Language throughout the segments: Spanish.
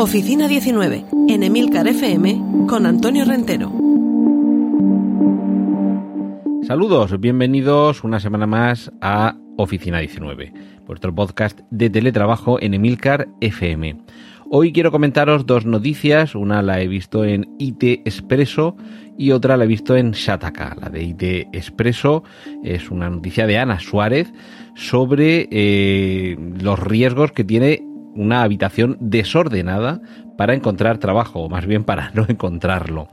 Oficina 19, en Emilcar FM, con Antonio Rentero. Saludos, bienvenidos una semana más a Oficina 19, vuestro podcast de teletrabajo en Emilcar FM. Hoy quiero comentaros dos noticias, una la he visto en IT Expreso y otra la he visto en Shataka. La de IT Expreso es una noticia de Ana Suárez sobre eh, los riesgos que tiene una habitación desordenada para encontrar trabajo, o más bien para no encontrarlo.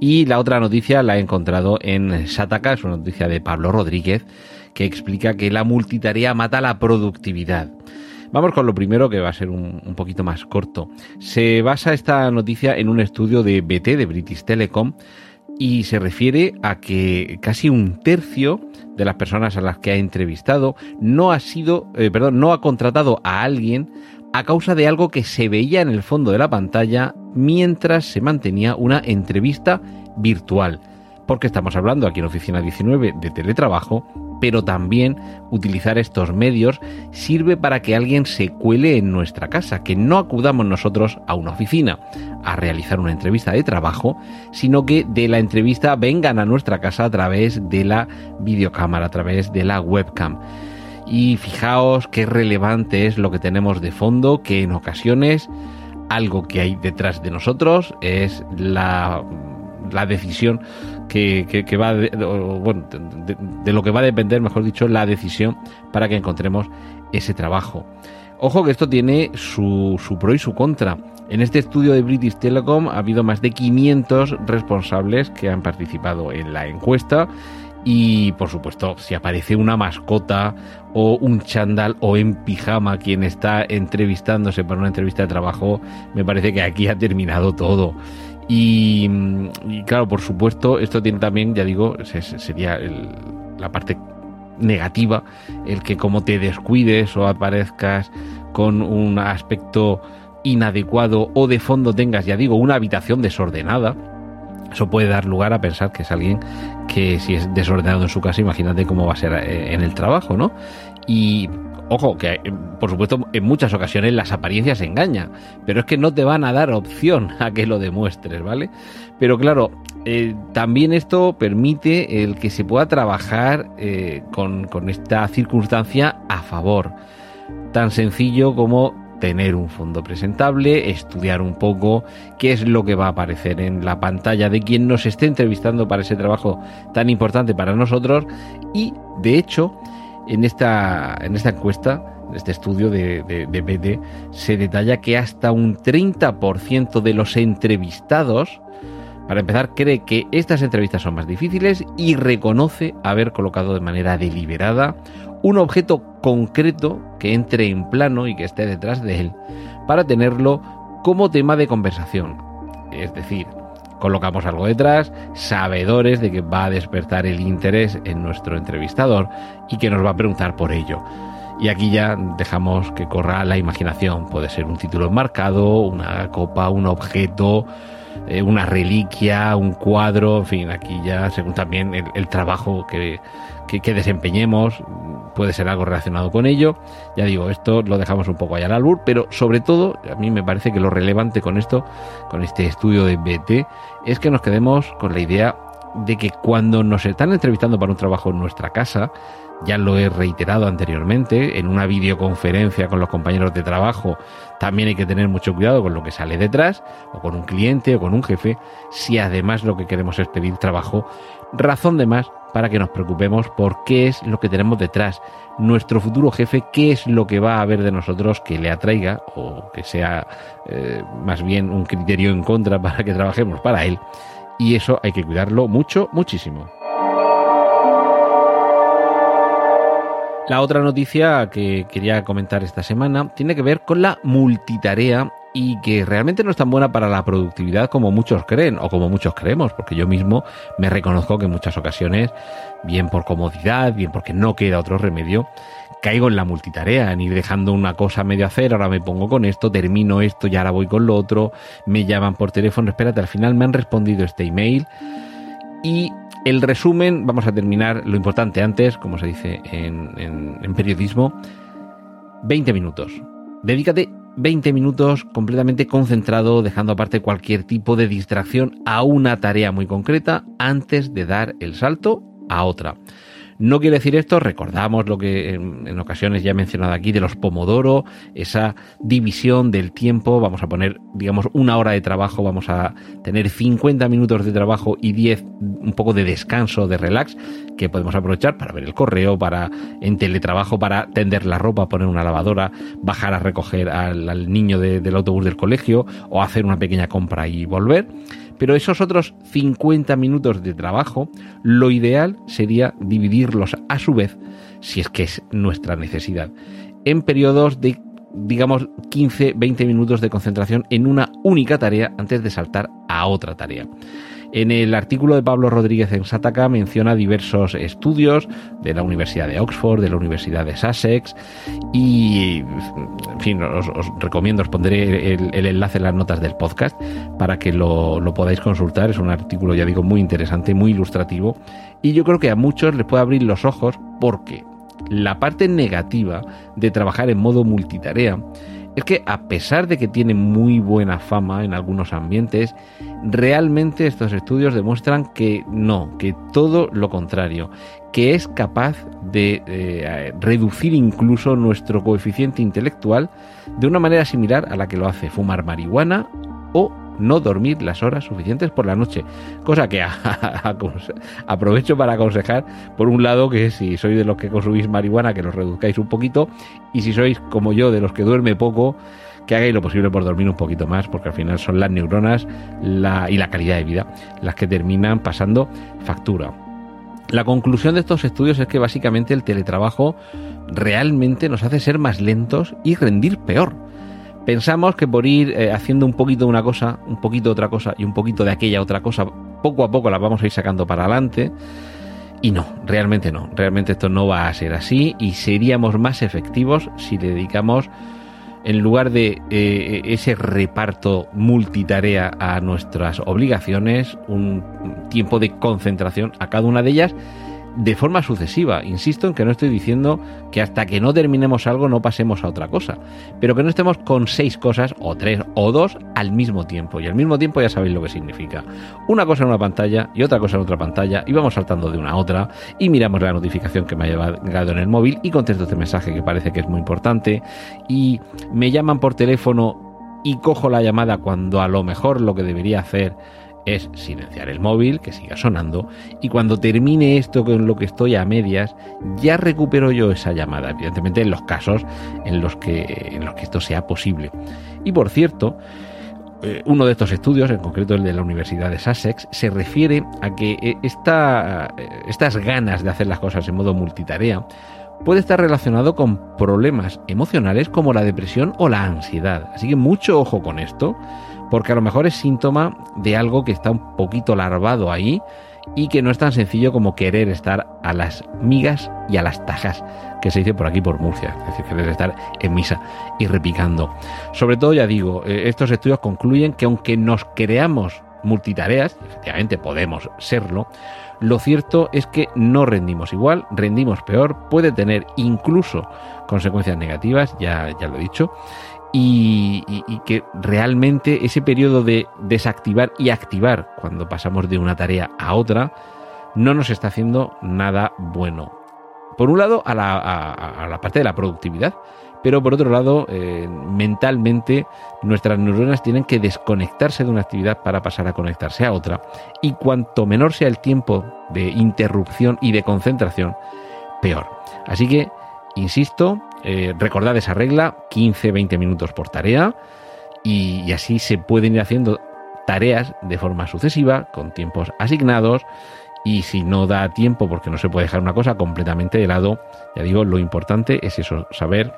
Y la otra noticia la he encontrado en Shataka, es una noticia de Pablo Rodríguez, que explica que la multitarea mata la productividad. Vamos con lo primero que va a ser un, un, poquito más corto. Se basa esta noticia en un estudio de BT, de British Telecom, y se refiere a que casi un tercio de las personas a las que ha entrevistado no ha sido, eh, perdón, no ha contratado a alguien a causa de algo que se veía en el fondo de la pantalla mientras se mantenía una entrevista virtual. Porque estamos hablando aquí en Oficina 19 de teletrabajo, pero también utilizar estos medios sirve para que alguien se cuele en nuestra casa, que no acudamos nosotros a una oficina a realizar una entrevista de trabajo, sino que de la entrevista vengan a nuestra casa a través de la videocámara, a través de la webcam. Y fijaos qué relevante es lo que tenemos de fondo, que en ocasiones algo que hay detrás de nosotros es la, la decisión que, que, va de, de, lo que va a depender, mejor dicho, la decisión para que encontremos ese trabajo. Ojo que esto tiene su, su pro y su contra. En este estudio de British Telecom ha habido más de 500 responsables que han participado en la encuesta y por supuesto, si aparece una mascota o un chandal o en pijama quien está entrevistándose para una entrevista de trabajo, me parece que aquí ha terminado todo. Y, y claro, por supuesto, esto tiene también, ya digo, sería el, la parte negativa, el que como te descuides o aparezcas con un aspecto inadecuado o de fondo tengas, ya digo, una habitación desordenada, eso puede dar lugar a pensar que es alguien que si es desordenado en su casa, imagínate cómo va a ser eh, en el trabajo, ¿no? Y ojo, que por supuesto en muchas ocasiones las apariencias engañan, pero es que no te van a dar opción a que lo demuestres, ¿vale? Pero claro, eh, también esto permite el que se pueda trabajar eh, con esta circunstancia a favor. Tan sencillo como tener un fondo presentable, estudiar un poco qué es lo que va a aparecer en la pantalla de quien nos esté entrevistando para ese trabajo tan importante para nosotros. Y de hecho en esta, en esta encuesta, en este estudio de, de, de BD, se detalla que hasta un 30% de los entrevistados para empezar, cree que estas entrevistas son más difíciles y reconoce haber colocado de manera deliberada un objeto concreto que entre en plano y que esté detrás de él para tenerlo como tema de conversación. Es decir, colocamos algo detrás, sabedores de que va a despertar el interés en nuestro entrevistador y que nos va a preguntar por ello. Y aquí ya dejamos que corra la imaginación. Puede ser un título enmarcado, una copa, un objeto, eh, una reliquia, un cuadro, en fin, aquí ya según también el, trabajo que, que, que, desempeñemos, puede ser algo relacionado con ello. Ya digo, esto lo dejamos un poco allá al albur, pero sobre todo, a mí me parece que lo relevante con esto, con este estudio de BT, es que nos quedemos con la idea de que cuando nos están entrevistando para un trabajo en nuestra casa, ya lo he reiterado anteriormente, en una videoconferencia con los compañeros de trabajo también hay que tener mucho cuidado con lo que sale detrás, o con un cliente o con un jefe, si además lo que queremos es pedir trabajo, razón de más para que nos preocupemos por qué es lo que tenemos detrás, nuestro futuro jefe, qué es lo que va a ver de nosotros que le atraiga o que sea eh, más bien un criterio en contra para que trabajemos para él. Y eso hay que cuidarlo mucho, muchísimo. La otra noticia que quería comentar esta semana tiene que ver con la multitarea y que realmente no es tan buena para la productividad como muchos creen o como muchos creemos, porque yo mismo me reconozco que en muchas ocasiones, bien por comodidad, bien porque no queda otro remedio, caigo en la multitarea, en ir dejando una cosa medio hacer, ahora me pongo con esto, termino esto y ahora voy con lo otro, me llaman por teléfono, espérate, al final me han respondido este email y el resumen, vamos a terminar lo importante antes, como se dice en, periodismo, 20 minutos. Dedícate 20 minutos completamente concentrado, dejando aparte cualquier tipo de distracción a una tarea muy concreta antes de dar el salto a otra. No quiere decir esto, recordamos lo que en, ocasiones ya he mencionado aquí de los pomodoro, esa división del tiempo, vamos a poner, digamos, una hora de trabajo, vamos a tener 50 minutos de trabajo y 10 un poco de descanso, de relax, que podemos aprovechar para ver el correo, para en teletrabajo, para tender la ropa, poner una lavadora, bajar a recoger al, niño del autobús del colegio o hacer una pequeña compra y volver. Pero esos otros 50 minutos de trabajo, lo ideal sería dividirlos a su vez, si es que es nuestra necesidad, en periodos de, digamos, 15, 20 minutos de concentración en una única tarea antes de saltar a otra tarea. En el artículo de Pablo Rodríguez en Sataka menciona diversos estudios de la Universidad de Oxford, de la Universidad de Sussex y, en fin, os, recomiendo, os pondré el, enlace en las notas del podcast para que lo, lo podáis consultar. Es un artículo, ya digo, muy interesante, muy ilustrativo y yo creo que a muchos les puede abrir los ojos porque la parte negativa de trabajar en modo multitarea es que a pesar de que tiene muy buena fama en algunos ambientes, realmente estos estudios demuestran que no, que todo lo contrario, que es capaz de eh, reducir incluso nuestro coeficiente intelectual de una manera similar a la que lo hace fumar marihuana o no dormir las horas suficientes por la noche. Cosa que aprovecho para aconsejar, por un lado, que si sois de los que consumís marihuana, que los reduzcáis un poquito, y si sois como yo, de los que duerme poco, que hagáis lo posible por dormir un poquito más, porque al final son las neuronas y la calidad de vida las que terminan pasando factura. La conclusión de estos estudios es que básicamente el teletrabajo realmente nos hace ser más lentos y rendir peor. Pensamos que por ir eh, haciendo un poquito de una cosa, un poquito de otra cosa y un poquito de aquella otra cosa, poco a poco las vamos a ir sacando para adelante. Y no, realmente no. Realmente esto no va a ser así y seríamos más efectivos si le dedicamos, en lugar de eh, ese reparto multitarea a nuestras obligaciones, un tiempo de concentración a cada una de ellas de forma sucesiva. Insisto en que no estoy diciendo que hasta que no terminemos algo no pasemos a otra cosa, pero que no estemos con seis cosas, o tres, o dos al mismo tiempo. Y al mismo tiempo ya sabéis lo que significa. Una cosa en una pantalla y otra cosa en otra pantalla, y vamos saltando de una a otra, y miramos la notificación que me ha llegado en el móvil, y contesto este mensaje que parece que es muy importante, y me llaman por teléfono y cojo la llamada cuando a lo mejor lo que debería hacer es silenciar el móvil, que siga sonando, y cuando termine esto con lo que estoy a medias, ya recupero yo esa llamada, evidentemente en los casos en los que, en los que esto sea posible. Y por cierto, eh, uno de estos estudios, en concreto el de la Universidad de Sussex, se refiere a que eh, esta, eh, estas ganas de hacer las cosas en modo multitarea puede estar relacionado con problemas emocionales como la depresión o la ansiedad. Así que mucho ojo con esto porque a lo mejor es síntoma de algo que está un poquito larvado ahí y que no es tan sencillo como querer estar a las migas y a las tajas, que se dice por aquí por Murcia, es decir, querer estar en misa y repicando. Sobre todo, ya digo, eh, estos estudios concluyen que aunque nos creamos multitareas, efectivamente podemos serlo, lo cierto es que no rendimos igual, rendimos peor, puede tener incluso consecuencias negativas, ya, ya lo he dicho, y, que realmente ese periodo de desactivar y activar cuando pasamos de una tarea a otra no nos está haciendo nada bueno. Por un lado, a la, parte de la productividad, pero por otro lado, eh, mentalmente nuestras neuronas tienen que desconectarse de una actividad para pasar a conectarse a otra. Y cuanto menor sea el tiempo de interrupción y de concentración, peor. Así que, insisto, eh, recordad esa regla, 15-20 minutos por tarea y, así se pueden ir haciendo tareas de forma sucesiva, con tiempos asignados y si no da tiempo porque no se puede dejar una cosa completamente de lado, ya digo, lo importante es eso, saber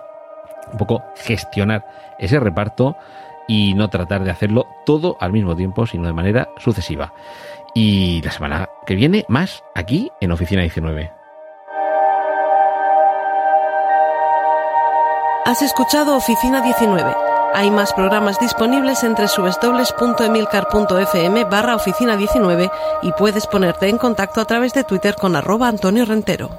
un poco gestionar ese reparto y no tratar de hacerlo todo al mismo tiempo, sino de manera sucesiva. Y la semana que viene, más aquí en Oficina 19. Has escuchado Oficina 19. Hay más programas disponibles entre www.emilcar.fm barra oficina 19 y puedes ponerte en contacto a través de Twitter con arroba Antonio Rentero.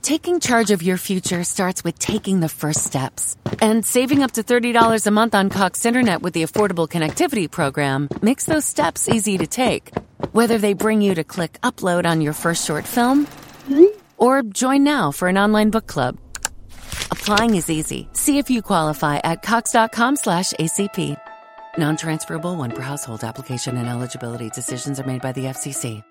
Taking charge of your future starts with taking the first steps. And saving up to $30 a month on Cox Internet with the Affordable Connectivity Program makes those steps easy to take. Whether they bring you to click upload on your first short film or join now for an online book club. Applying is easy. See if you qualify at cox.com slash ACP. Non-transferable one per household application and eligibility decisions are made by the FCC.